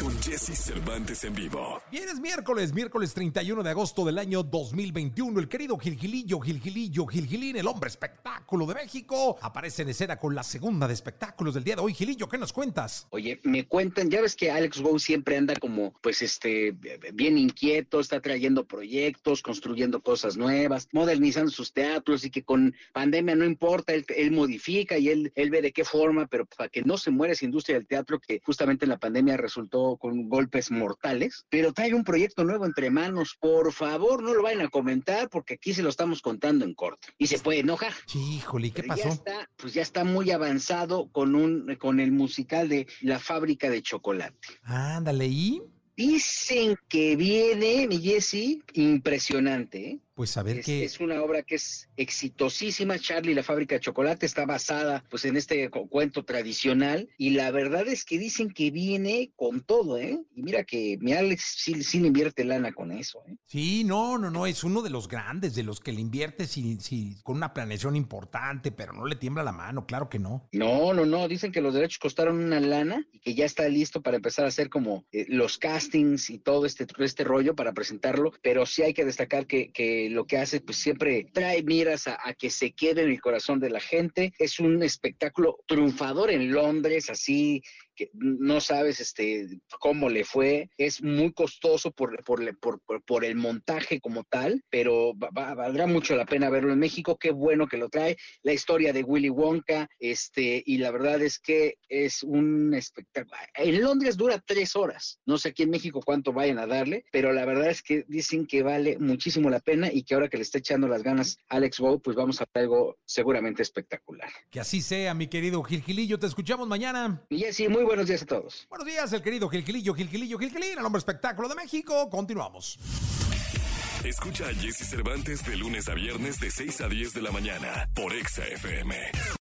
con Jesse Cervantes en vivo. Bien, es miércoles, miércoles 31 de agosto del año 2021. El querido Gilgilillo, Gilgilillo, Gilgilín, el hombre espectáculo de México, aparece en escena con la segunda de espectáculos del día de hoy. Gilillo, ¿qué nos cuentas? Oye, me cuentan, ya ves que Alex Go siempre anda como, pues, este, bien inquieto, está trayendo proyectos, construyendo cosas nuevas, modernizando sus teatros y que con pandemia no importa, él, él modifica y él él, ve de qué forma, pero para que no se muera esa industria del teatro que justamente en la pandemia resultó con golpes mortales, pero trae un proyecto nuevo entre manos. Por favor, no lo vayan a comentar porque aquí se lo estamos contando en corto y se puede enojar. Sí, híjole, ¿qué Pero pasó? Ya está, pues ya está muy avanzado con un con el musical de La fábrica de chocolate. Ándale, ¿y? Dicen que viene, mi Jessy, impresionante, ¿eh? Pues a ver Es, qué... es una obra que es exitosísima. Charlie la fábrica de chocolate está basada pues en este cu- cuento tradicional y la verdad es que dicen que viene con todo, ¿eh? Y mira que mi Alex sí, sí le invierte lana con eso, ¿eh? Sí, no, no, no, es uno de los grandes, de los que le invierte sí, sí, con una planeación importante, pero no le tiembla la mano, claro que no. No, no, no, dicen que los derechos costaron una lana y que ya está listo para empezar a hacer como eh, los castings y todo este, este rollo para presentarlo, pero sí hay que destacar que, que lo que hace pues siempre trae miras a, que se quede en el corazón de la gente, es un espectáculo triunfador en Londres, así que no sabes este cómo le fue, es muy costoso por, por, por, por- por el montaje como tal, pero va- va- valdrá mucho la pena verlo en México, qué bueno que lo trae, la historia de Willy Wonka, este, y la verdad es que es un espectáculo. En Londres dura tres horas, no sé aquí en México cuánto vayan a darle, pero la verdad es que dicen que vale muchísimo la pena y que ahora que le está echando las ganas Alex Bow, pues vamos a ver algo seguramente espectacular. Que así sea, mi querido Gilgilillo, te escuchamos mañana. Y Jessy, muy buenos días a todos. Buenos días, el querido Gilgilillo, Gilgilillo, Gilgilín, el hombre espectáculo de México. Continuamos. Escucha a Jesse Cervantes de lunes a viernes de 6 a 10 de la mañana por Exa FM.